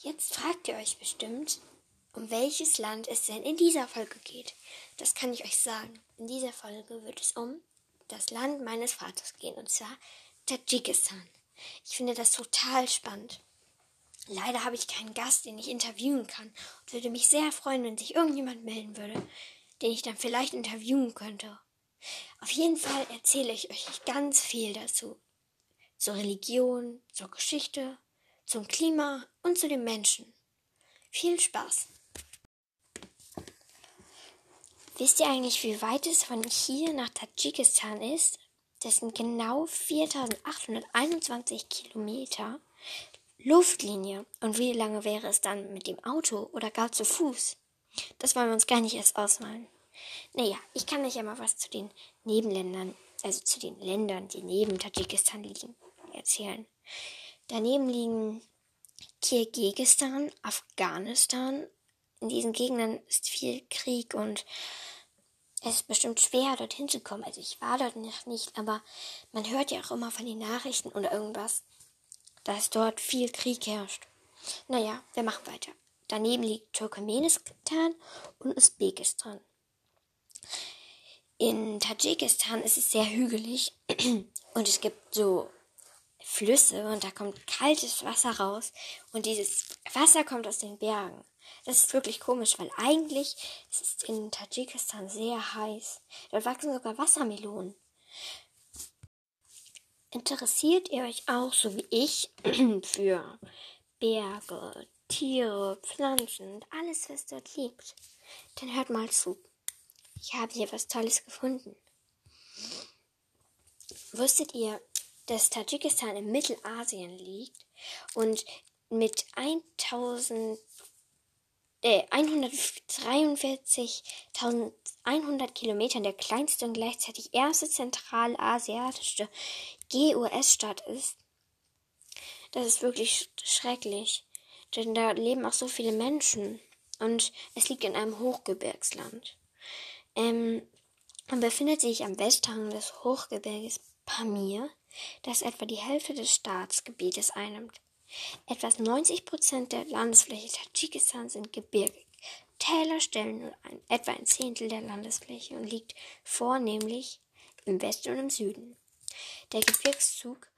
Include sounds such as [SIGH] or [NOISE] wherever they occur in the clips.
Jetzt fragt ihr euch bestimmt, um welches Land es denn in dieser Folge geht. Das kann ich euch sagen. In dieser Folge wird es um das Land meines Vaters gehen, und zwar Tadschikistan. Ich finde das total spannend. Leider habe ich keinen Gast, den ich interviewen kann und würde mich sehr freuen, wenn sich irgendjemand melden würde, den ich dann vielleicht interviewen könnte. Auf jeden Fall erzähle ich euch ganz viel dazu. Zur Religion, zur Geschichte, zum Klima und zu den Menschen. Viel Spaß! Wisst ihr eigentlich, wie weit es von hier nach Tadschikistan ist? Das sind genau 4821 Kilometer Luftlinie. Und wie lange wäre es dann mit dem Auto oder gar zu Fuß? Das wollen wir uns gar nicht erst ausmalen. Naja, ich kann euch ja mal was zu den Nebenländern, also zu den Ländern, die neben Tadschikistan liegen, erzählen. Daneben liegen Kirgisistan, Afghanistan. In diesen Gegenden ist viel Krieg und es ist bestimmt schwer, dorthin zu kommen. Also ich war dort noch nicht, aber man hört ja auch immer von den Nachrichten oder irgendwas, dass dort viel Krieg herrscht. Naja, wir machen weiter. Daneben liegt Turkmenistan und Usbekistan. In Tadschikistan ist es sehr hügelig [CLEARS THROAT] und es gibt so Flüsse und da kommt kaltes Wasser raus und dieses Wasser kommt aus den Bergen. Das ist wirklich komisch, weil eigentlich ist es in Tadschikistan sehr heiß. Dort wachsen sogar Wassermelonen. Interessiert ihr euch auch, so wie ich, [CLEARS THROAT] für Berge, Tiere, Pflanzen und alles, was dort liegt? Dann hört mal zu. Ich habe hier was Tolles gefunden. Wusstet ihr, dass Tadschikistan in Mittelasien liegt und mit 1000 äh, 143.100 Kilometern der kleinste und gleichzeitig erste zentralasiatische GUS-Stadt ist. Das ist wirklich schrecklich, denn da leben auch so viele Menschen und es liegt in einem Hochgebirgsland. Ähm, man befindet sich am Westhang des Hochgebirges Pamir, das etwa die Hälfte des Staatsgebietes einnimmt. Etwa 90 Prozent der Landesfläche Tadschikistans sind gebirgig. Täler stellen nur ein, etwa ein Zehntel der Landesfläche und liegt vornehmlich im Westen und im Süden. Der Gebirgszug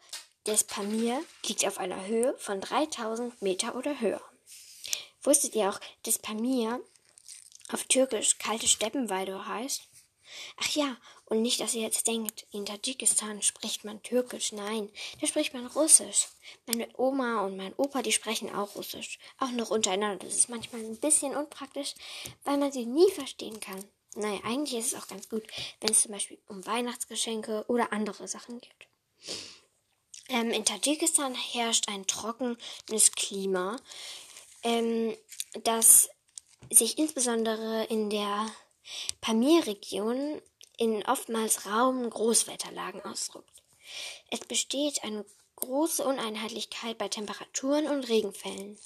des Pamir liegt auf einer Höhe von 3000 Meter oder höher. Wusstet ihr auch, dass Pamir auf Türkisch kalte Steppenweide heißt? Ach ja, und nicht, dass ihr jetzt denkt, in Tadschikistan spricht man Türkisch. Nein, da spricht man Russisch. Meine Oma und mein Opa, die sprechen auch Russisch. Auch noch untereinander. Das ist manchmal ein bisschen unpraktisch, weil man sie nie verstehen kann. Naja, eigentlich ist es auch ganz gut, wenn es zum Beispiel um Weihnachtsgeschenke oder andere Sachen geht. Ähm, in Tadschikistan herrscht ein trockenes Klima, ähm, das sich insbesondere in der Pamir-Region in oftmals rauen Großwetterlagen ausdrückt. Es besteht eine große Uneinheitlichkeit bei Temperaturen und Regenfällen,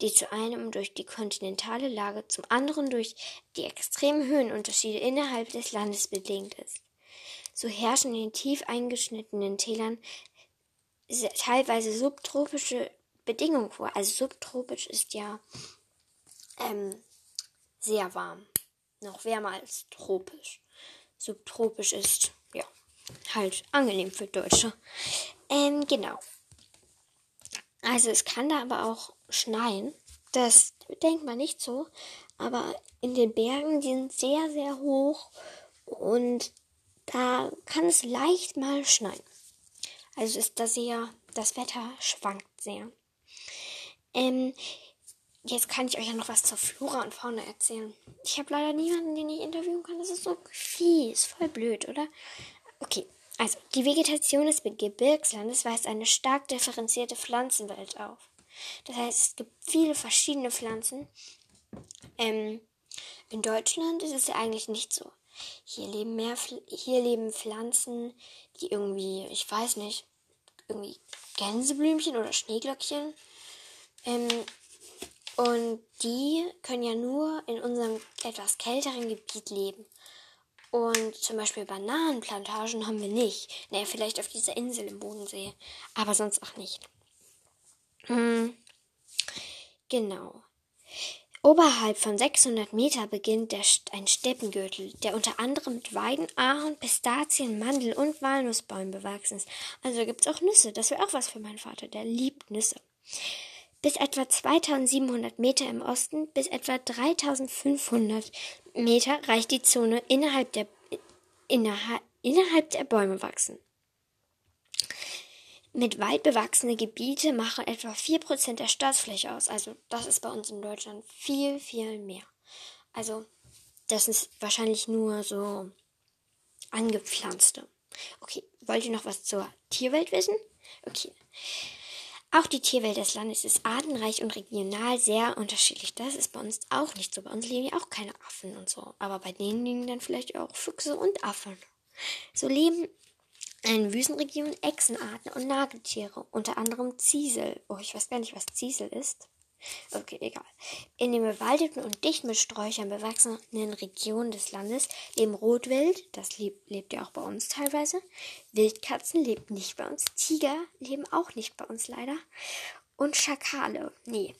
die zu einem durch die kontinentale Lage, zum anderen durch die extremen Höhenunterschiede innerhalb des Landes bedingt ist. So herrschen in den tief eingeschnittenen Tälern teilweise subtropische Bedingungen vor. Also subtropisch ist ja ähm, sehr warm noch wärmer als tropisch. Subtropisch ist, ja, halt angenehm für Deutsche. Ähm, genau. Also es kann da aber auch schneien. Das denkt man nicht so. Aber in den Bergen, die sind sehr, sehr hoch. Und da kann es leicht mal schneien. Also ist da sehr, das Wetter schwankt sehr. Ähm, Jetzt kann ich euch ja noch was zur Flora und Fauna erzählen. Ich habe leider niemanden, den ich interviewen kann. Das ist so fies. Voll blöd, oder? Okay, also die Vegetation des Gebirgslandes weist eine stark differenzierte Pflanzenwelt auf. Das heißt, es gibt viele verschiedene Pflanzen. Ähm, in Deutschland ist es ja eigentlich nicht so. Hier leben mehr, hier leben Pflanzen, die irgendwie, ich weiß nicht, irgendwie Gänseblümchen oder Schneeglöckchen. Ähm, und die können ja nur in unserem etwas kälteren Gebiet leben. Und zum Beispiel Bananenplantagen haben wir nicht. Naja, vielleicht auf dieser Insel im Bodensee. Aber sonst auch nicht. Hm. Genau. Oberhalb von 600 Meter beginnt der, ein Steppengürtel, der unter anderem mit Weiden, Ahorn, Pistazien, Mandel und Walnussbäumen bewachsen ist. Also gibt es auch Nüsse. Das wäre auch was für meinen Vater. Der liebt Nüsse. Bis etwa 2700 Meter im Osten bis etwa 3500 Meter reicht die Zone innerhalb der, innerhalb, innerhalb der Bäume wachsen. Mit weit bewachsene Gebiete machen etwa 4% der Staatsfläche aus. Also das ist bei uns in Deutschland viel, viel mehr. Also das ist wahrscheinlich nur so angepflanzte. Okay, wollt ihr noch was zur Tierwelt wissen? Okay. Auch die Tierwelt des Landes ist artenreich und regional sehr unterschiedlich. Das ist bei uns auch nicht so. Bei uns leben ja auch keine Affen und so. Aber bei denen liegen dann vielleicht auch Füchse und Affen. So leben in Wüstenregionen Echsenarten und Nagetiere, unter anderem Ziesel. Oh, ich weiß gar nicht, was Ziesel ist. Okay, egal. In den bewaldeten und dicht mit Sträuchern bewachsenen Regionen des Landes leben Rotwild, das lebt, ja auch bei uns teilweise. Wildkatzen lebt nicht bei uns. Tiger leben auch nicht bei uns leider. Und Schakale, nee.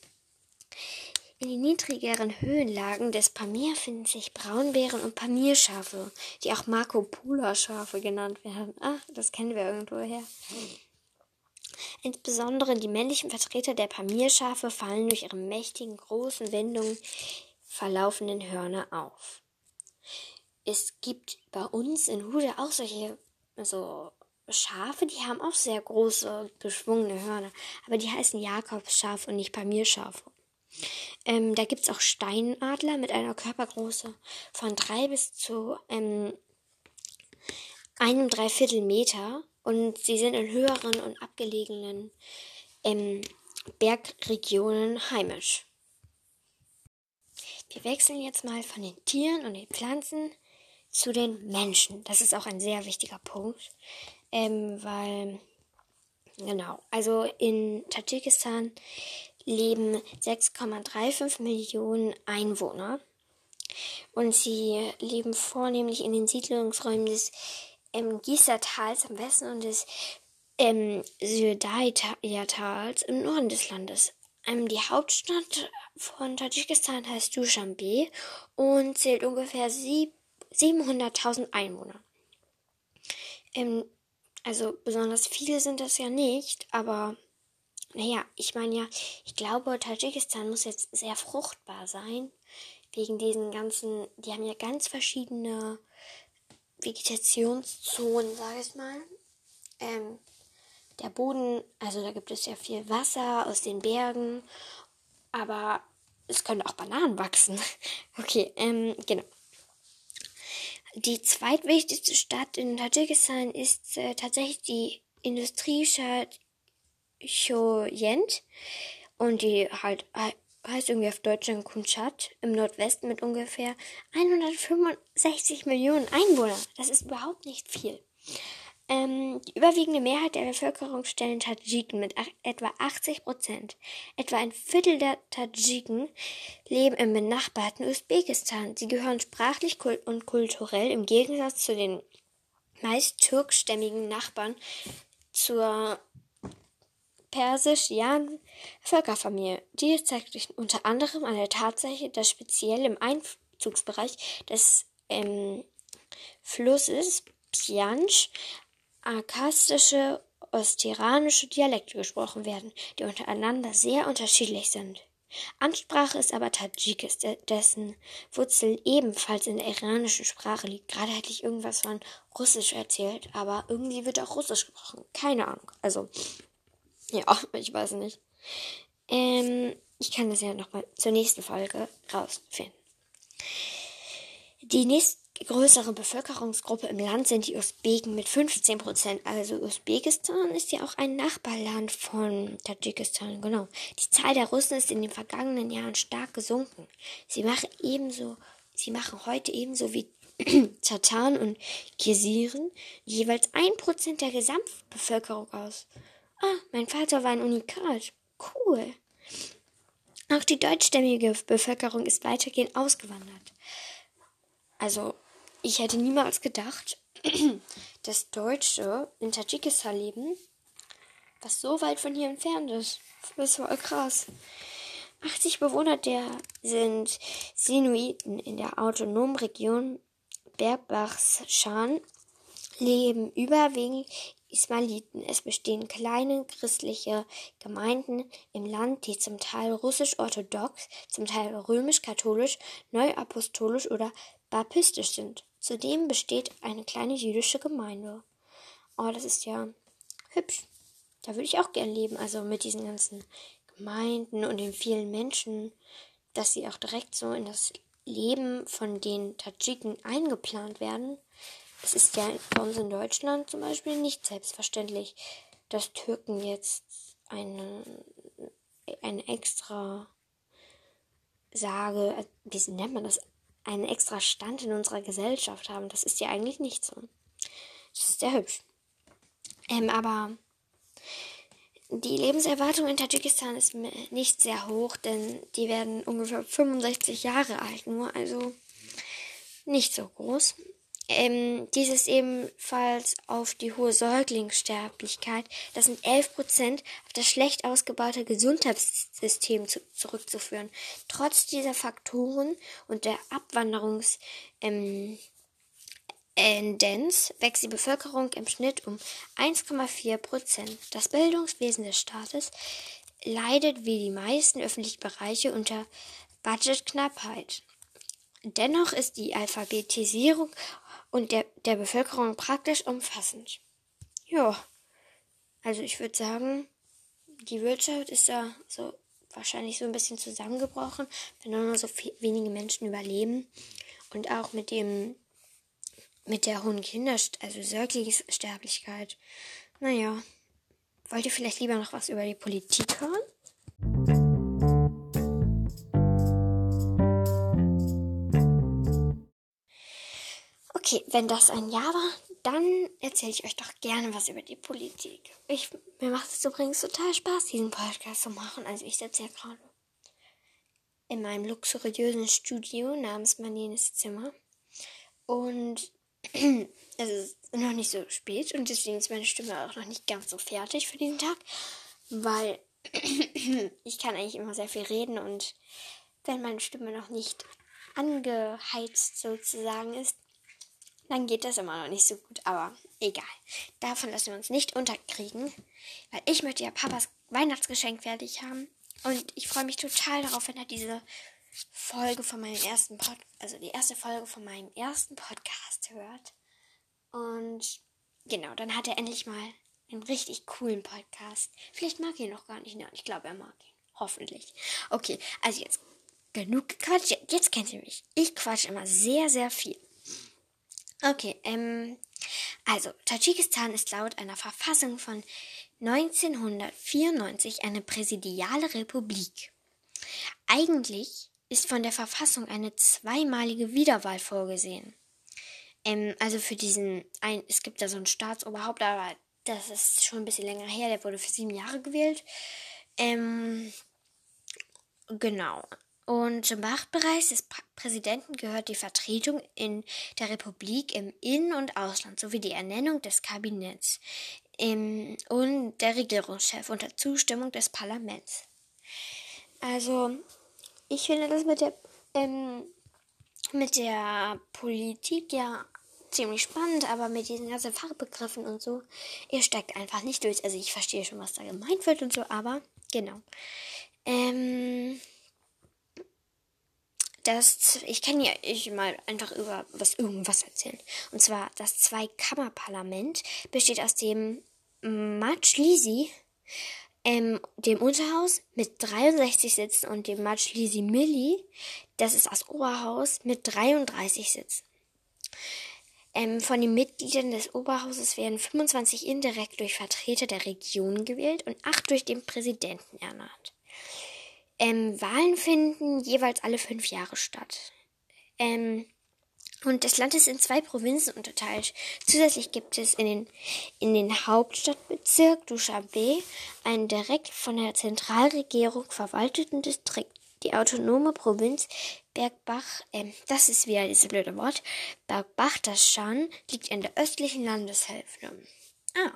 In den niedrigeren Höhenlagen des Pamir finden sich Braunbären und Pamirschafe, die auch Marco Polo Schafe genannt werden. Ach, das kennen wir irgendwoher. Insbesondere die männlichen Vertreter der Pamirschafe fallen durch ihre mächtigen, großen Windungen verlaufenden Hörner auf. Es gibt bei uns in Hude auch solche so Schafe, die haben auch sehr große, geschwungene Hörner, aber die heißen Jakobsschaf und nicht Pamirschafe. Ähm, da gibt es auch Steinadler mit einer Körpergröße von drei bis zu ähm, einem Dreiviertel Meter und sie sind in höheren und abgelegenen ähm, Bergregionen heimisch. Wir wechseln jetzt mal von den Tieren und den Pflanzen zu den Menschen. Das ist auch ein sehr wichtiger Punkt, ähm, weil genau, also in Tadschikistan leben 6,35 Millionen Einwohner. Und sie leben vornehmlich in den Siedlungsräumen des ähm, Gießertals am Westen und des ähm, Südaya-Tals im Norden des Landes. Ähm, die Hauptstadt von Tadschikistan heißt Dushanbe und zählt ungefähr 700.000 Einwohner. Ähm, also besonders viele sind das ja nicht, aber naja, ich meine ja, ich glaube, Tadschikistan muss jetzt sehr fruchtbar sein. Wegen diesen ganzen, die haben ja ganz verschiedene Vegetationszonen, sage ich mal. Ähm, der Boden, also da gibt es ja viel Wasser aus den Bergen, aber es können auch Bananen wachsen. [LAUGHS] okay, ähm, genau. Die zweitwichtigste Stadt in Tadschikistan ist äh, tatsächlich die Industriestadt Choyent und die halt heißt irgendwie auf Deutsch dann Kunchat im Nordwesten mit ungefähr 165 Millionen Einwohnern. Das ist überhaupt nicht viel. Ähm, die überwiegende Mehrheit der Bevölkerung stellen Tadschiken mit etwa 80 Prozent. Etwa ein Viertel der Tadschiken leben im benachbarten Usbekistan. Sie gehören sprachlich und kulturell im Gegensatz zu den meist türkstämmigen Nachbarn zur persisch-jan Völkerfamilie. Dies zeigt sich unter anderem an der Tatsache, dass speziell im Einzugsbereich des ähm, Flusses Pjansch arkastische ostiranische Dialekte gesprochen werden, die untereinander sehr unterschiedlich sind. Ansprache ist aber Tadschikis, dessen Wurzel ebenfalls in der iranischen Sprache liegt. Gerade hätte ich irgendwas von Russisch erzählt, aber irgendwie wird auch Russisch gesprochen. Keine Ahnung. Also, ja, [LAUGHS] ich weiß nicht. Ähm, ich kann das ja nochmal zur nächsten Folge rausfinden. Die nächstgrößere Bevölkerungsgruppe im Land sind die Usbeken mit 15 Prozent. Also Usbekistan ist ja auch ein Nachbarland von Tadschikistan, genau. Die Zahl der Russen ist in den vergangenen Jahren stark gesunken. Sie machen ebenso, sie machen heute ebenso wie [CLEARS THROAT] Tataren und Kirsiren jeweils ein Prozent der Gesamtbevölkerung aus. Ah, mein Vater war ein Unikat. Cool. Auch die deutschstämmige Bevölkerung ist weitergehend ausgewandert. Also, ich hätte niemals gedacht, [CLEARS THROAT] dass Deutsche in Tadschikistan leben, was so weit von hier entfernt ist. Das voll krass. 80 Bewohner der sind Sinuiten in der autonomen Region Bergbachschan leben überwiegend Ismailiten. Es bestehen kleine christliche Gemeinden im Land, die zum Teil russisch-orthodox, zum Teil römisch-katholisch, neuapostolisch oder baptistisch sind. Zudem besteht eine kleine jüdische Gemeinde. Oh, das ist ja hübsch. Da würde ich auch gern leben. Also mit diesen ganzen Gemeinden und den vielen Menschen, dass sie auch direkt so in das Leben von den Tadschiken eingeplant werden. Es ist ja bei uns in Deutschland zum Beispiel nicht selbstverständlich, dass Türken jetzt eine, eine extra Sage, wie nennt man das, einen extra Stand in unserer Gesellschaft haben. Das ist ja eigentlich nicht so. Das ist sehr hübsch. Ähm, aber die Lebenserwartung in Tadschikistan ist nicht sehr hoch, denn die werden ungefähr 65 Jahre alt nur, also nicht so groß. Ähm, dies ist ebenfalls auf die hohe Säuglingssterblichkeit, das sind 11 Prozent, auf das schlecht ausgebaute Gesundheitssystem zu, zurückzuführen. Trotz dieser Faktoren und der Abwanderungs, ähm, Tendenz wächst die Bevölkerung im Schnitt um 1,4 Prozent. Das Bildungswesen des Staates leidet wie die meisten öffentlichen Bereiche unter Budgetknappheit. Dennoch ist die Alphabetisierung und der, der Bevölkerung praktisch umfassend. Ja, also ich würde sagen, die Wirtschaft ist da so wahrscheinlich so ein bisschen zusammengebrochen, wenn nur so viel, wenige Menschen überleben. Und auch mit dem mit der hohen Kinder, also Säuglingssterblichkeit. Naja, wollt ihr vielleicht lieber noch was über die Politik hören? Okay, wenn das ein Ja war, dann erzähle ich euch doch gerne was über die Politik. Ich, mir macht es übrigens total Spaß, diesen Podcast zu machen. Also ich sitze ja gerade in meinem luxuriösen Studio namens Marlenes Zimmer. Und [CLEARS THROAT] es ist noch nicht so spät und deswegen ist meine Stimme auch noch nicht ganz so fertig für diesen Tag, weil [CLEARS THROAT] ich kann eigentlich immer sehr viel reden und wenn meine Stimme noch nicht angeheizt sozusagen ist, dann geht das immer noch nicht so gut, aber egal. Davon lassen wir uns nicht unterkriegen, weil ich möchte ja Papas Weihnachtsgeschenk fertig haben und ich freue mich total darauf, wenn er diese Folge von meinem ersten Pod also die erste Folge von meinem ersten Podcast hört. Und genau, dann hat er endlich mal einen richtig coolen Podcast. Vielleicht mag er ihn noch gar nicht. Nein, ich glaube, er mag ihn. Hoffentlich. Okay, also jetzt genug gequatscht. Jetzt kennt ihr mich. Ich quatsche immer sehr, sehr viel. Okay, ähm, also, Tadschikistan ist laut einer Verfassung von 1994 eine präsidiale Republik. Eigentlich ist von der Verfassung eine zweimalige Wiederwahl vorgesehen. Ähm, also für diesen, ein, es gibt da so ein Staatsoberhaupt, aber das ist schon ein bisschen länger her, der wurde für sieben Jahre gewählt. Ähm, genau. Und zum Machtbereich des Präsidenten gehört die Vertretung in der Republik im In- und Ausland sowie die Ernennung des Kabinetts im, und der Regierungschef unter Zustimmung des Parlaments. Also ich finde das mit der, ähm, mit der Politik ja ziemlich spannend, aber mit diesen ganzen Fachbegriffen und so, ihr steigt einfach nicht durch. Also ich verstehe schon, was da gemeint wird und so, aber genau. Ähm, das, ich kann ja ich mal einfach über was irgendwas erzählen. Und zwar, das Zweikammerparlament besteht aus dem Majlisi ähm, dem Unterhaus mit 63 Sitzen und dem Majlisi Milli, das ist das Oberhaus, mit 33 Sitzen. Ähm, von den Mitgliedern des Oberhauses werden 25 indirekt durch Vertreter der Region gewählt und 8 durch den Präsidenten ernannt. Ähm, Wahlen finden jeweils alle fünf Jahre statt. Ähm, und das Land ist in zwei Provinzen unterteilt. Zusätzlich gibt es in den, in den Hauptstadtbezirk Dushanbe einen direkt von der Zentralregierung verwalteten Distrikt. Die autonome Provinz Bergbach, äh, das ist wieder dieses blöde Wort, Bergbachtaschan liegt in der östlichen Landeshälfte. Ah.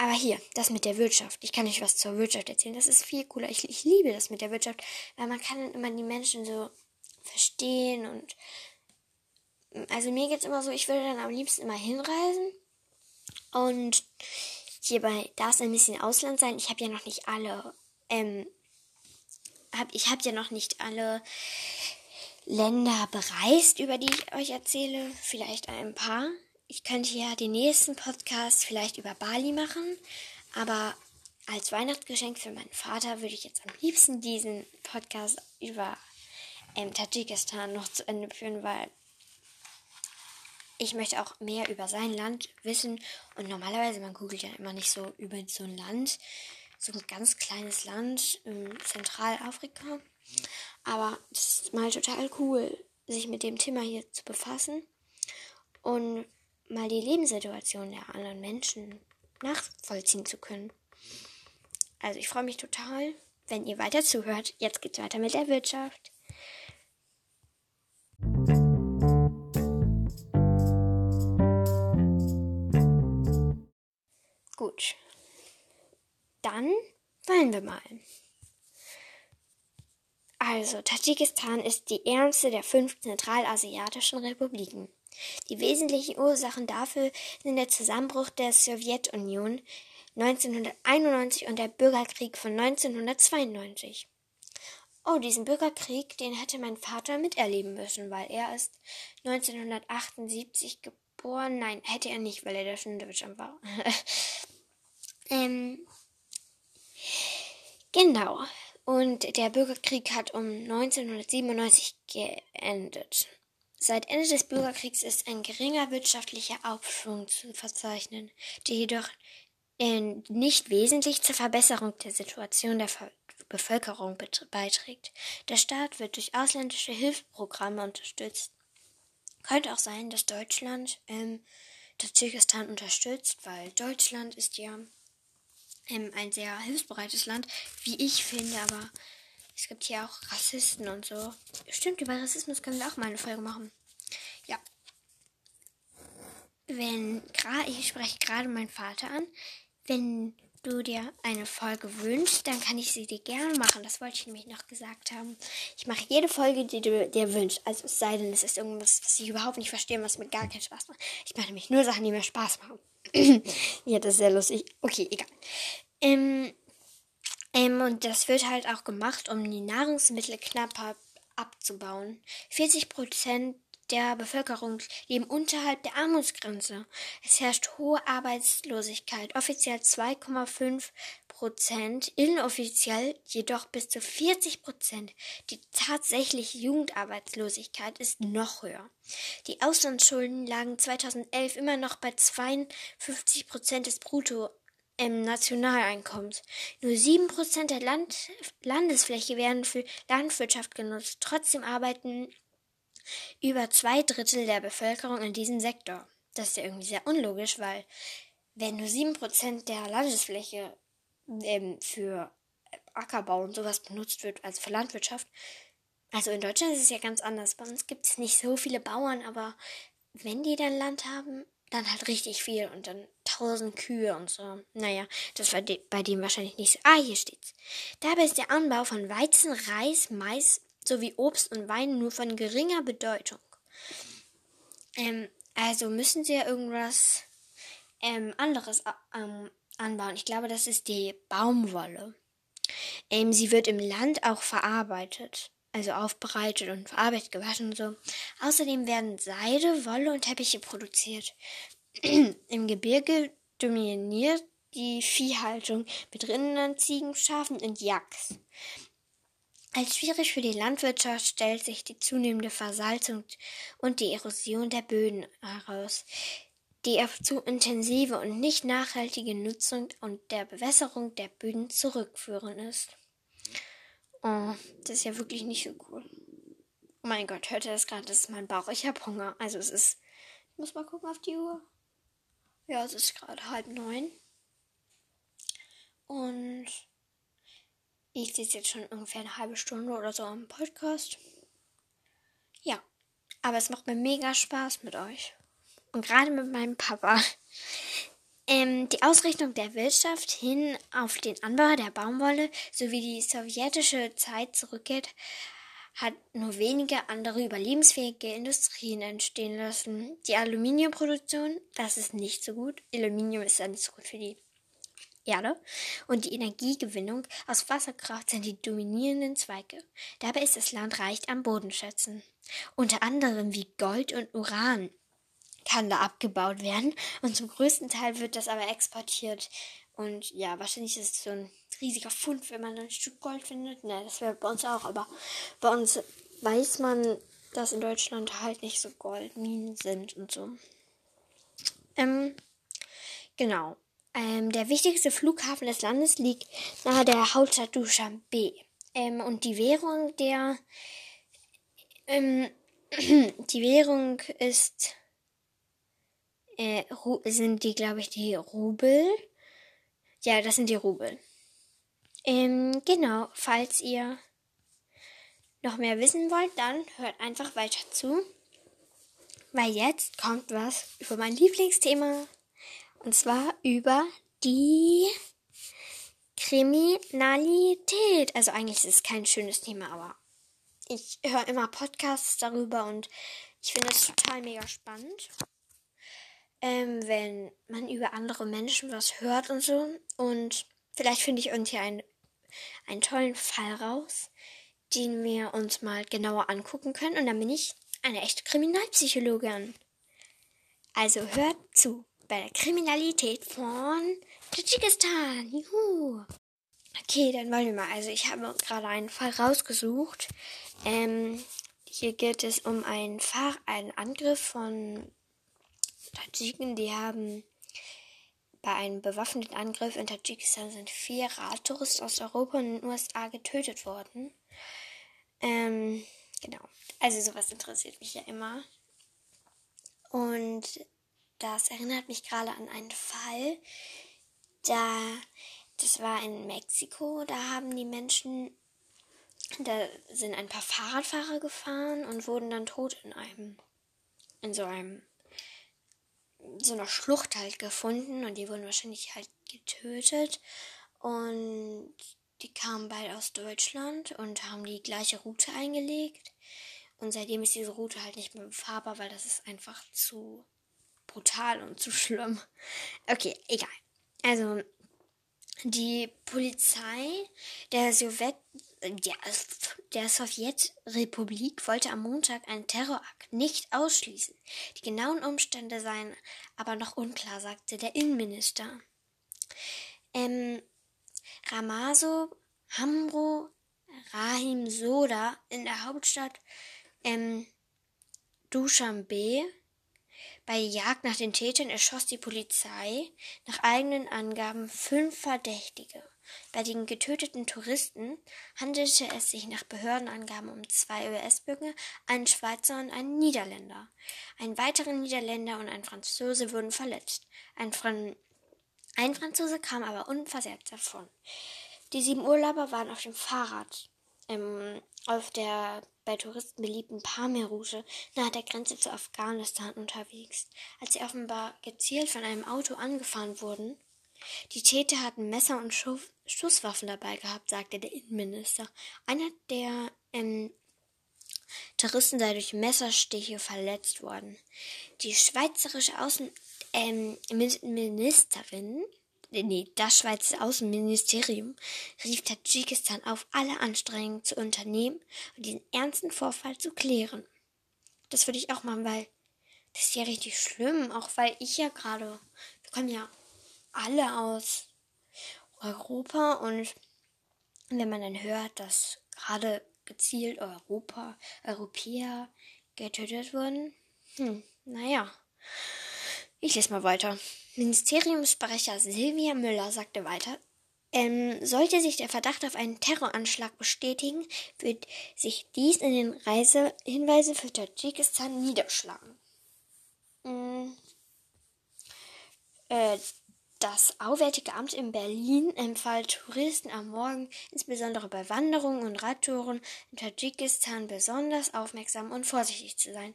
Aber hier, das mit der Wirtschaft. Ich kann euch was zur Wirtschaft erzählen. Das ist viel cooler. Ich, ich liebe das mit der Wirtschaft, weil man kann dann immer die Menschen so verstehen und also mir geht's immer so, ich würde dann am liebsten immer hinreisen und hierbei darf es ein bisschen Ausland sein. Ich habe ja noch nicht alle, ähm, hab, ich habe ja noch nicht alle Länder bereist, über die ich euch erzähle. Vielleicht ein paar ich könnte ja den nächsten Podcast vielleicht über Bali machen, aber als Weihnachtsgeschenk für meinen Vater würde ich jetzt am liebsten diesen Podcast über ähm, Tadschikistan noch zu Ende führen, weil ich möchte auch mehr über sein Land wissen. Und normalerweise, man googelt ja immer nicht so über so ein Land, so ein ganz kleines Land in Zentralafrika. Aber es ist mal total cool, sich mit dem Thema hier zu befassen. Und mal die Lebenssituation der anderen Menschen nachvollziehen zu können. Also ich freue mich total, wenn ihr weiter zuhört. Jetzt geht's weiter mit der Wirtschaft. Gut. Dann wollen wir mal. Also, Tadschikistan ist die ärmste der fünf zentralasiatischen Republiken. Die wesentlichen Ursachen dafür sind der Zusammenbruch der Sowjetunion 1991 und der Bürgerkrieg von 1992. Oh, diesen Bürgerkrieg, den hätte mein Vater miterleben müssen, weil er ist 1978 geboren. Nein, hätte er nicht, weil er da schon in Deutschland war. [LAUGHS] ähm, genau. Und der Bürgerkrieg hat um 1997 geendet. Seit Ende des Bürgerkriegs ist ein geringer wirtschaftlicher Aufschwung zu verzeichnen, der jedoch nicht wesentlich zur Verbesserung der Situation der Bevölkerung beiträgt. Der Staat wird durch ausländische Hilfsprogramme unterstützt. Könnte auch sein, dass Deutschland ähm, Tadschikistan unterstützt, weil Deutschland ist ja ähm, ein sehr hilfsbereites Land, wie ich finde, aber es gibt hier auch Rassisten und so. Stimmt, über Rassismus können wir auch mal eine Folge machen. Ja. Wenn ich spreche gerade meinen Vater an. Wenn du dir eine Folge wünschst, dann kann ich sie dir gerne machen. Das wollte ich nämlich noch gesagt haben. Ich mache jede Folge, die du dir wünschst. Also es sei denn, es ist irgendwas, was ich überhaupt nicht verstehe, was mir gar keinen Spaß macht. Ich mache nämlich nur Sachen, die mir Spaß machen. [CLEARS THROAT] ja, das ist sehr lustig. Okay, egal. Ähm, ähm, und das wird halt auch gemacht, um die Nahrungsmittelknappheit abzubauen. 40 Prozent der Bevölkerung leben unterhalb der Armutsgrenze. Es herrscht hohe Arbeitslosigkeit, offiziell 2,5 Prozent, inoffiziell jedoch bis zu 40 Prozent. Die tatsächliche Jugendarbeitslosigkeit ist noch höher. Die Auslandsschulden lagen 2011 immer noch bei 52 Prozent des Brutto ähm, Nationaleinkommens. Nur sieben Prozent der Land Landesfläche werden für Landwirtschaft genutzt. Trotzdem arbeiten über zwei Drittel der Bevölkerung in diesem Sektor. Das ist ja irgendwie sehr unlogisch, weil wenn nur sieben Prozent der Landesfläche ähm, für Ackerbau und sowas benutzt wird, also für Landwirtschaft, also in Deutschland ist es ja ganz anders. Bei uns gibt es nicht so viele Bauern, aber wenn die dann Land haben, dann halt richtig viel und dann tausend Kühe und so. Naja, das war bei dem wahrscheinlich nicht so. Ah, hier steht's. Dabei ist der Anbau von Weizen, Reis, Mais sowie Obst und Wein nur von geringer Bedeutung. Ähm, also müssen sie ja irgendwas ähm, anderes ähm, anbauen. Ich glaube, das ist die Baumwolle. Ähm, sie wird im Land auch verarbeitet also aufbereitet und verarbeitet, gewaschen und so. Außerdem werden Seide, Wolle und Teppiche produziert. [CLEARS THROAT] Im Gebirge dominiert die Viehhaltung mit Rindern, Ziegen, Schafen und Yaks. Als schwierig für die Landwirtschaft stellt sich die zunehmende Versalzung und die Erosion der Böden heraus, die auf zu intensive und nicht nachhaltige Nutzung und der Bewässerung der Böden zurückführen ist. Oh, das ist ja wirklich nicht so cool. Oh mein Gott, hört ihr das gerade? Das ist mein Bauch. Ich habe Hunger. Also es ist. Ich muss mal gucken auf die Uhr. Ja, es ist gerade halb neun. Und ich sitze jetzt schon ungefähr eine halbe Stunde oder so am Podcast. Ja, aber es macht mir mega Spaß mit euch. Und gerade mit meinem Papa. Ähm, die Ausrichtung der Wirtschaft hin auf den Anbau der Baumwolle sowie die sowjetische Zeit zurückgeht, hat nur wenige andere überlebensfähige Industrien entstehen lassen. Die Aluminiumproduktion, das ist nicht so gut. Aluminium ist ja nicht so gut für die Erde. Und die Energiegewinnung aus Wasserkraft sind die dominierenden Zweige. Dabei ist das Land reich an Bodenschätzen. Unter anderem wie Gold und Uran kann da abgebaut werden. Und zum größten Teil wird das aber exportiert. Und ja, wahrscheinlich ist es so ein riesiger Fund, wenn man ein Stück Gold findet. Ne, das wäre bei uns auch, aber bei uns weiß man, dass in Deutschland halt nicht so Goldminen sind und so. Ähm, genau. Ähm, der wichtigste Flughafen des Landes liegt nahe der Hauptstadt Dushanbe. Ähm, und die Währung der ähm, [CLEARS THROAT] die Währung ist äh, sind die, glaube ich, die Rubel. Ja, das sind die Rubel. Ähm, genau, falls ihr noch mehr wissen wollt, dann hört einfach weiter zu. Weil jetzt kommt was über mein Lieblingsthema. Und zwar über die Kriminalität. Also eigentlich ist es kein schönes Thema, aber ich höre immer Podcasts darüber und ich finde es total mega spannend. Ähm, wenn man über andere Menschen was hört und so. Und vielleicht finde ich irgendwie einen, tollen Fall raus, den wir uns mal genauer angucken können. Und dann bin ich eine echte Kriminalpsychologin. Also hört zu bei der Kriminalität von Tadschikistan. Juhu. Okay, dann wollen wir mal. Also ich habe gerade einen Fall rausgesucht. Ähm, hier geht es um einen, Fahr einen Angriff von Tadschiken. Die haben bei einem bewaffneten Angriff in Tadschikistan sind vier Radtouristen aus Europa und den USA getötet worden. Ähm, genau. Also sowas interessiert mich ja immer. Und das erinnert mich gerade an einen Fall, da, das war in Mexiko, da haben die Menschen, da sind ein paar Fahrradfahrer gefahren und wurden dann tot in einem, in so einem, so einer Schlucht halt gefunden und die wurden wahrscheinlich halt getötet und die kamen beide aus Deutschland und haben die gleiche Route eingelegt. Und seitdem ist diese Route halt nicht mehr befahrbar, weil das ist einfach zu brutal und zu schlimm. Okay, egal. Also, die Polizei der, Sowjet, ja, der Sowjetrepublik wollte am Montag einen Terrorakt nicht ausschließen. Die genauen Umstände seien aber noch unklar, sagte der Innenminister. Ähm, Ramaso Hamro Rahim Soda in der Hauptstadt ähm, Dushanbe bei der Jagd nach den Tätern erschoss die Polizei nach eigenen Angaben fünf Verdächtige. Bei den getöteten Touristen handelte es sich nach Behördenangaben um zwei US-Bürger, einen Schweizer und einen Niederländer. Ein weiterer Niederländer und ein Franzose wurden verletzt. Ein, Fran ein Franzose kam aber unversehrt davon. Die sieben Urlauber waren auf dem Fahrrad ähm, auf der bei Touristen beliebten Pamir-Route nahe der Grenze zu Afghanistan unterwegs, als sie offenbar gezielt von einem Auto angefahren wurden. Die Täter hatten Messer und Schuss Schusswaffen dabei gehabt, sagte der Innenminister. Einer der ähm, Touristen sei durch Messerstiche verletzt worden. Die schweizerische Außenministerin ähm, nee, das Schweizer Außenministerium rief Tadschikistan auf, alle Anstrengungen zu unternehmen und diesen ernsten Vorfall zu klären. Das würde ich auch machen, weil das ist ja richtig schlimm, auch weil ich ja gerade, wir kommen ja alle aus Europa und wenn man dann hört, dass gerade gezielt Europa, Europäer getötet wurden, hm, naja. Ich lese mal weiter. Ministeriumssprecher Silvia Müller sagte weiter, ähm, sollte sich der Verdacht auf einen Terroranschlag bestätigen, wird sich dies in den Reisehinweisen für Tadschikistan niederschlagen. Mm. Äh, Das Auswärtige Amt in Berlin empfahl Touristen am Morgen, insbesondere bei Wanderungen und Radtouren in Tadschikistan, besonders aufmerksam und vorsichtig zu sein.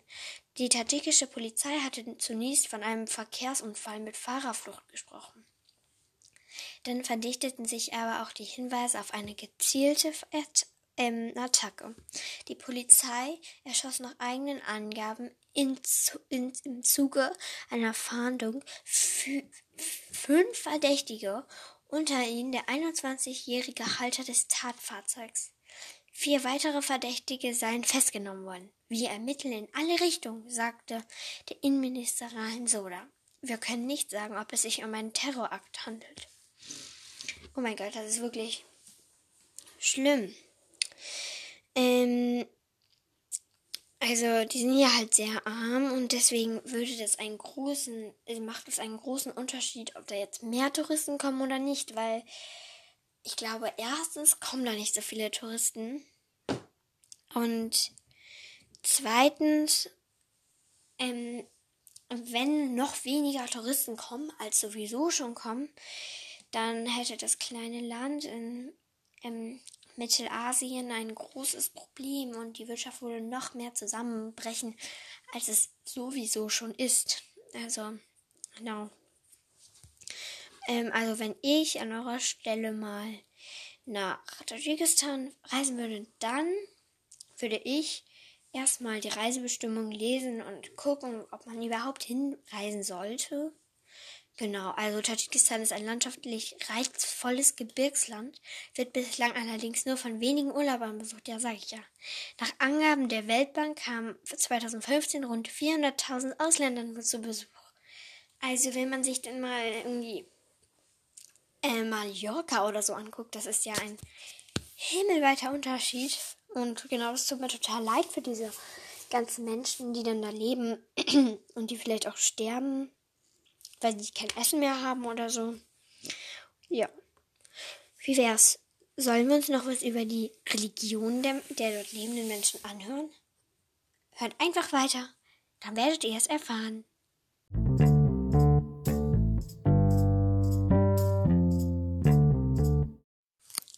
Die tadschikische Polizei hatte zunächst von einem Verkehrsunfall mit Fahrerflucht gesprochen. Dann verdichteten sich aber auch die Hinweise auf eine gezielte ähm, Attacke. Die Polizei erschoss nach eigenen Angaben in, in, im Zuge einer Fahndung fünf Verdächtige, unter ihnen der 21-jährige Halter des Tatfahrzeugs. Vier weitere Verdächtige seien festgenommen worden. Wir ermitteln in alle Richtungen, sagte der Innenminister Rahin Soda. Wir können nicht sagen, ob es sich um einen Terrorakt handelt. Oh mein Gott, das ist wirklich schlimm. Ähm, also, die sind ja halt sehr arm und deswegen würde das einen großen, also macht es einen großen Unterschied, ob da jetzt mehr Touristen kommen oder nicht, weil ich glaube, erstens kommen da nicht so viele Touristen und zweitens, ähm, wenn noch weniger Touristen kommen, als sowieso schon kommen, dann hätte das kleine Land in, ähm, Mittelasien ein großes Problem und die Wirtschaft würde noch mehr zusammenbrechen, als es sowieso schon ist. Also, genau. Ähm, also, wenn ich an eurer Stelle mal nach Tadschikistan reisen würde, dann würde ich erstmal die Reisebestimmung lesen und gucken, ob man überhaupt hinreisen sollte. Genau, also Tadschikistan ist ein landschaftlich reizvolles Gebirgsland, wird bislang allerdings nur von wenigen Urlaubern besucht, ja, sag ich ja. Nach Angaben der Weltbank kamen 2015 rund 400.000 Ausländer zu Besuch. Also wenn man sich denn mal irgendwie äh, Mallorca oder so anguckt, das ist ja ein himmelweiter Unterschied. Und genau, das tut mir total leid für diese ganzen Menschen, die dann da leben [CLEARS THROAT] und die vielleicht auch sterben weil sie kein Essen mehr haben oder so. Ja. Wie wär's? Sollen wir uns noch was über die Religion der, der dort lebenden Menschen anhören? Hört einfach weiter, dann werdet ihr es erfahren.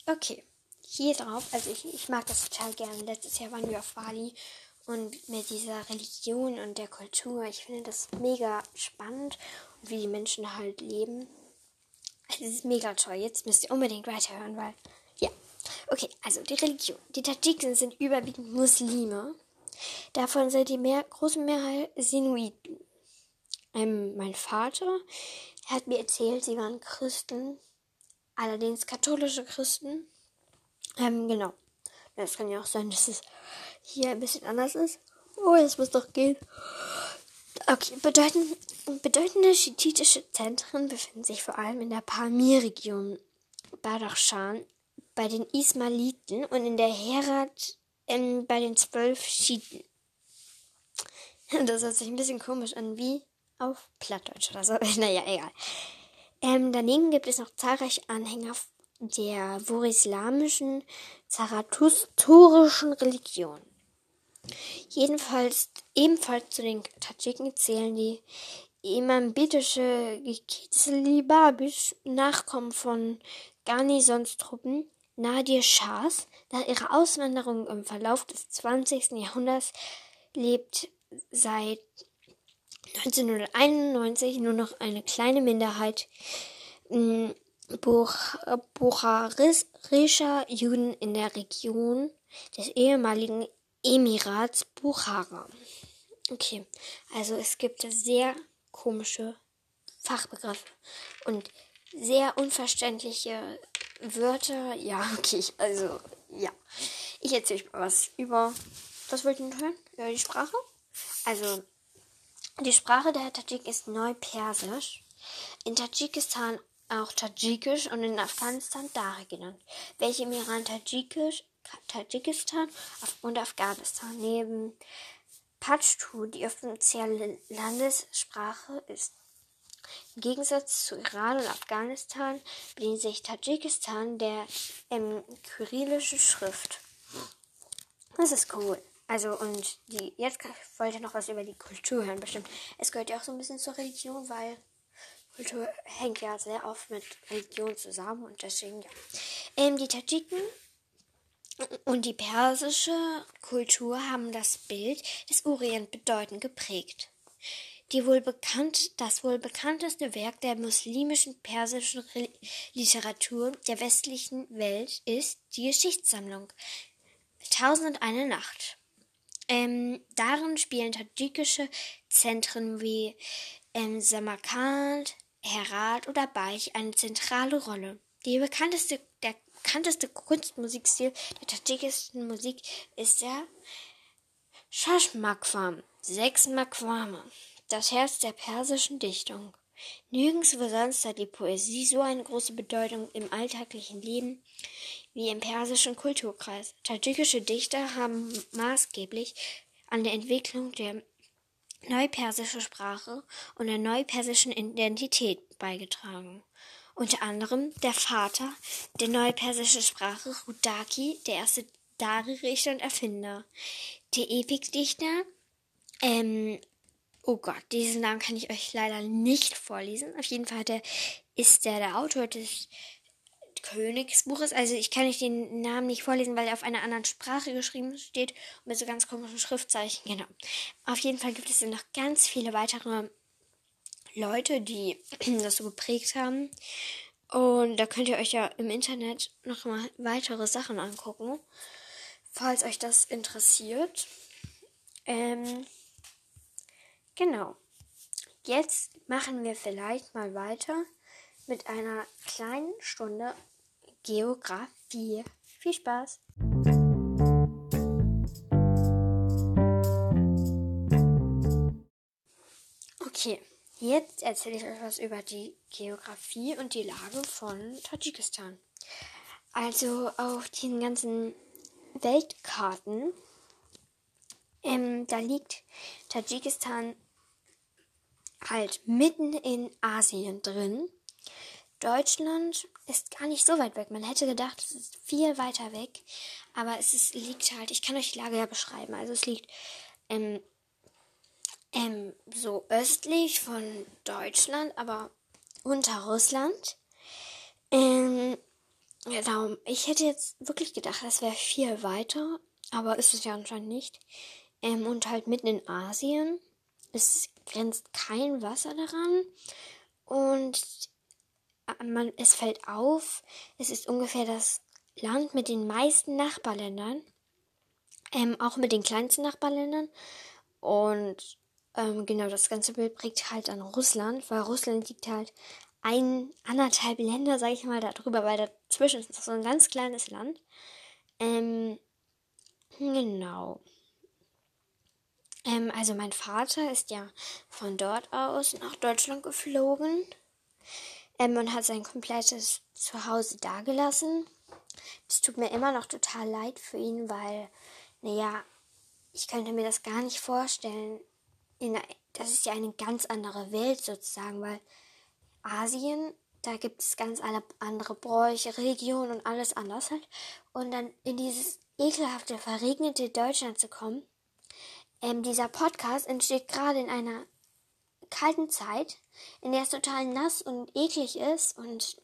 Okay, hier drauf, also ich, ich mag das total gerne. Letztes Jahr waren wir auf Bali und mit dieser Religion und der Kultur. Ich finde das mega spannend wie die Menschen halt leben. Es ist mega toll. Jetzt müsst ihr unbedingt weiterhören, weil ja. Okay, also die Religion. Die Tadschiken sind überwiegend Muslime. Davon sind die mehr, große Mehrheit Sinuiten. Ähm, mein Vater hat mir erzählt, sie waren Christen, allerdings katholische Christen. Ähm, genau. Es kann ja auch sein, dass es hier ein bisschen anders ist. Oh, es muss doch gehen. Okay, bedeutend, bedeutende schiitische Zentren befinden sich vor allem in der Pamir-Region Badachshan, bei den Ismailiten und in der Herat ähm, bei den zwölf Schiiten. [LAUGHS] Das hört sich ein bisschen komisch an, wie auf Plattdeutsch oder so. [LAUGHS] naja, egal. Ähm, daneben gibt es noch zahlreiche Anhänger der vorislamischen, zarathustorischen Religion. Jedenfalls ebenfalls zu den Tadschiken zählen die imambitische Kizli-Babisch, Nachkommen von Ghanisons Truppen, Nadir Shahs. Nach ihrer Auswanderung im Verlauf des 20. Jahrhunderts lebt seit 1991 nur noch eine kleine Minderheit bucharischer Juden in der Region des ehemaligen Emirats Buchara. Okay, also es gibt sehr komische Fachbegriffe und sehr unverständliche Wörter. Ja, [LAUGHS] okay, also ja. Ich erzähle euch mal was über. Was wollt ihr hören? Über die Sprache? Also, die Sprache der Tadschik ist Neupersisch. In Tadschikistan auch Tadschikisch und in Afghanistan Dari genannt, welche im Iran Tadschikisch, Tadschikistan und Afghanistan neben Pashtu die offizielle Landessprache ist. Im Gegensatz zu Iran und Afghanistan bedient sich Tadschikistan der ähm, kyrillischen Schrift. Das ist cool. Also und die jetzt wollte ich noch was über die Kultur hören, bestimmt. Es gehört ja auch so ein bisschen zur Religion, weil Kultur hängt ja sehr oft mit Religion zusammen und deswegen ja. Ähm, die Tadschiken und die persische Kultur haben das Bild des Orient bedeutend geprägt. Die wohl bekannt, das wohl bekannteste Werk der muslimischen persischen Literatur der westlichen Welt ist die Geschichtssammlung Tausend und eine Nacht. Ähm, darin spielen tadschikische Zentren wie ähm, Samarkand, Herat oder Baich eine zentrale Rolle. Die bekannteste, der bekannteste Kunstmusikstil der tadschikischen Musik ist der Shashmakwam, sechs Makwame das Herz der persischen Dichtung. Nirgendwo sonst hat die Poesie so eine große Bedeutung im alltäglichen Leben wie im persischen Kulturkreis. Tadschikische Dichter haben maßgeblich an der Entwicklung der neupersischen Sprache und der neupersischen Identität beigetragen. Unter anderem der Vater der neupersischen Sprache, Rudaki, der erste Dari-Richter und Erfinder. Der Epikdichter ähm, Oh Gott, diesen Namen kann ich euch leider nicht vorlesen. Auf jeden Fall der, ist der der Autor des Königsbuches. Also ich kann euch den Namen nicht vorlesen, weil er auf einer anderen Sprache geschrieben steht und mit so ganz komischen Schriftzeichen. Genau. Auf jeden Fall gibt es dann noch ganz viele weitere Leute, die [CLEARS THROAT] das so geprägt haben. Und da könnt ihr euch ja im Internet noch mal weitere Sachen angucken, falls euch das interessiert. Ähm, Genau. Jetzt machen wir vielleicht mal weiter mit einer kleinen Stunde Geografie. Viel Spaß! Okay, jetzt erzähle ich euch was über die Geografie und die Lage von Tadschikistan. Also auf den ganzen Weltkarten, ähm, da liegt Tadschikistan halt mitten in Asien drin. Deutschland ist gar nicht so weit weg. Man hätte gedacht, es ist viel weiter weg. Aber es ist, liegt halt, ich kann euch die Lage ja beschreiben. Also es liegt ähm, ähm, so östlich von Deutschland, aber unter Russland. Ähm, genau, ich hätte jetzt wirklich gedacht, das wäre viel weiter, aber ist es ja anscheinend nicht. Ähm, und halt mitten in Asien. Es grenzt kein Wasser daran und äh, man, es fällt auf, es ist ungefähr das Land mit den meisten Nachbarländern, ähm, auch mit den kleinsten Nachbarländern und ähm, genau das ganze Bild prägt halt an Russland, weil Russland liegt halt ein, anderthalb Länder, sage ich mal, darüber, weil dazwischen ist so ein ganz kleines Land. Ähm, genau. Ähm, also mein Vater ist ja von dort aus nach Deutschland geflogen ähm, und hat sein komplettes Zuhause dagelassen. Es tut mir immer noch total leid für ihn, weil, naja, ich könnte mir das gar nicht vorstellen. In, das ist ja eine ganz andere Welt sozusagen, weil Asien, da gibt es ganz alle andere Bräuche, Religionen und alles anders halt. Und dann in dieses ekelhafte, verregnete Deutschland zu kommen, ähm, dieser Podcast entsteht gerade in einer kalten Zeit, in der es total nass und eklig ist und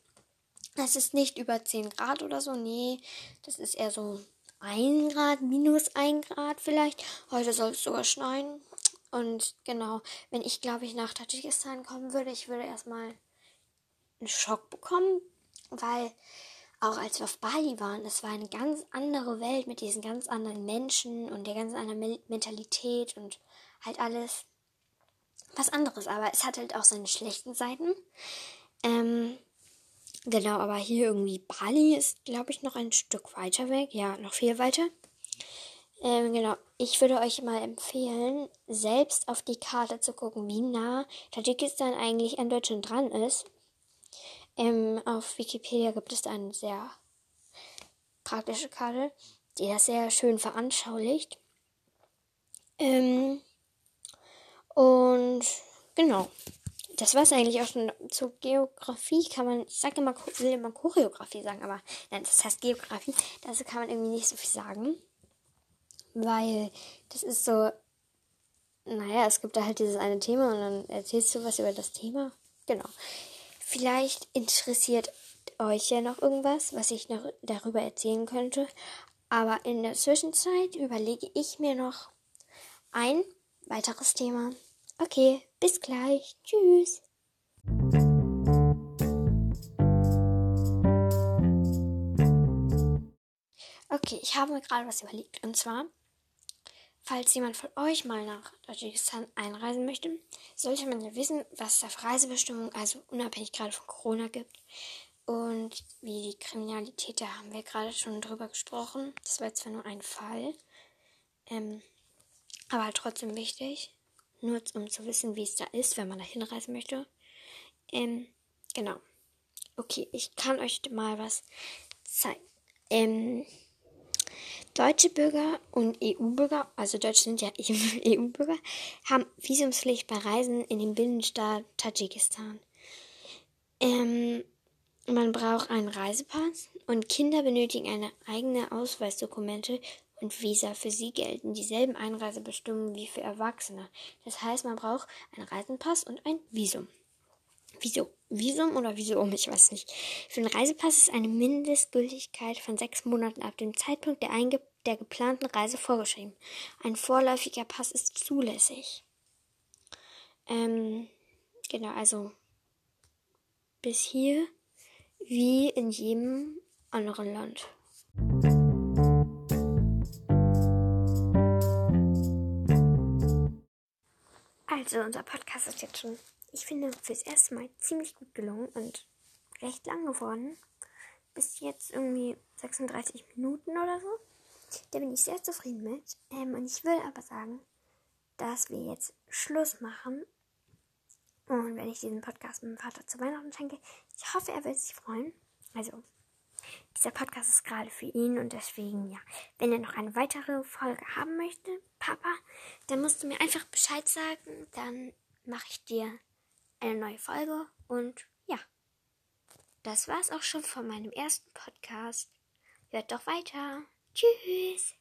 es ist nicht über 10 Grad oder so. Nee, das ist eher so 1 Grad, minus 1 Grad vielleicht. Heute soll es sogar schneien. Und genau, wenn ich glaube ich nach Tadschikistan kommen würde, ich würde erstmal einen Schock bekommen, weil auch als wir auf Bali waren, es war eine ganz andere Welt mit diesen ganz anderen Menschen und der ganz anderen Mentalität und halt alles was anderes. Aber es hat halt auch seine schlechten Seiten. Ähm, genau, aber hier irgendwie Bali ist, glaube ich, noch ein Stück weiter weg. Ja, noch viel weiter. Ähm, genau, ich würde euch mal empfehlen, selbst auf die Karte zu gucken, wie nah Tadschikistan eigentlich an Deutschland dran ist. Ähm, auf Wikipedia gibt es eine sehr praktische Karte, die das sehr schön veranschaulicht. Ähm, und genau. Das war es eigentlich auch schon zur Geografie. Kann man, ich sage immer, will immer Choreografie sagen, aber nein, das heißt Geografie. Dazu kann man irgendwie nicht so viel sagen. Weil das ist so, naja, es gibt da halt dieses eine Thema und dann erzählst du was über das Thema. genau. Vielleicht interessiert euch ja noch irgendwas, was ich noch darüber erzählen könnte. Aber in der Zwischenzeit überlege ich mir noch ein weiteres Thema. Okay, bis gleich. Tschüss. Okay, ich habe mir gerade was überlegt. Und zwar, falls jemand von euch mal nach Tadschikistan einreisen möchte, sollte man ja wissen, was es da für Reisebestimmungen, also unabhängig gerade von Corona gibt. Und wie die Kriminalität, da haben wir gerade schon drüber gesprochen. Das war zwar nur ein Fall, ähm, aber halt trotzdem wichtig. Nur um zu wissen, wie es da ist, wenn man da hinreisen möchte. Ähm, genau. Okay, ich kann euch mal was zeigen. Ähm, Deutsche Bürger und EU-Bürger, also Deutsche sind ja [LAUGHS] EU-Bürger, haben Visumspflicht bei Reisen in den Binnenstaat Tadschikistan. Ähm, man braucht einen Reisepass und Kinder benötigen eine eigene Ausweisdokumente und Visa. Für sie gelten dieselben Einreisebestimmungen wie für Erwachsene. Das heißt, man braucht einen Reisepass und ein Visum. Wieso? Visum oder Visum, ich weiß nicht. Für den Reisepass ist eine Mindestgültigkeit von sechs Monaten ab dem Zeitpunkt der, einge der geplanten Reise vorgeschrieben. Ein vorläufiger Pass ist zulässig. Ähm, genau, also bis hier wie in jedem anderen Land. Also, unser Podcast ist jetzt schon ich finde, fürs erste Mal ziemlich gut gelungen und recht lang geworden. Bis jetzt irgendwie 36 Minuten oder so. Da bin ich sehr zufrieden mit. Ähm, und ich will aber sagen, dass wir jetzt Schluss machen. Und wenn ich diesen Podcast mit dem Vater zu Weihnachten schenke, ich hoffe, er wird sich freuen. Also, dieser Podcast ist gerade für ihn und deswegen, ja, wenn er noch eine weitere Folge haben möchte, Papa, dann musst du mir einfach Bescheid sagen. Dann mache ich dir eine neue Folge und ja, das war's auch schon von meinem ersten Podcast. Hört doch weiter. Tschüss.